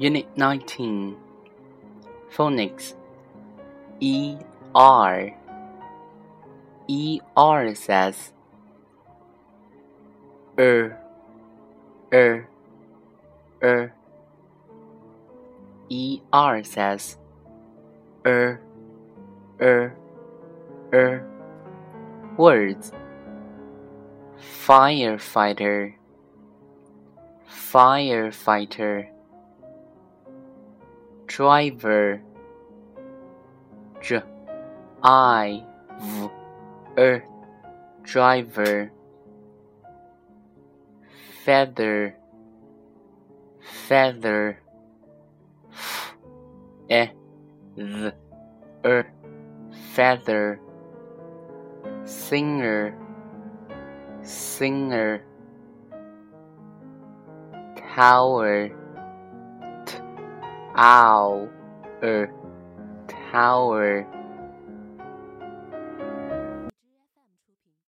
Unit 19 Phonics. E R. E R says er er er. E R says er er er. Words. Firefighter. Firefighter driver. Dr i v er driver. Feather feather. F e th er feather. Singer singer. Tower owl er tower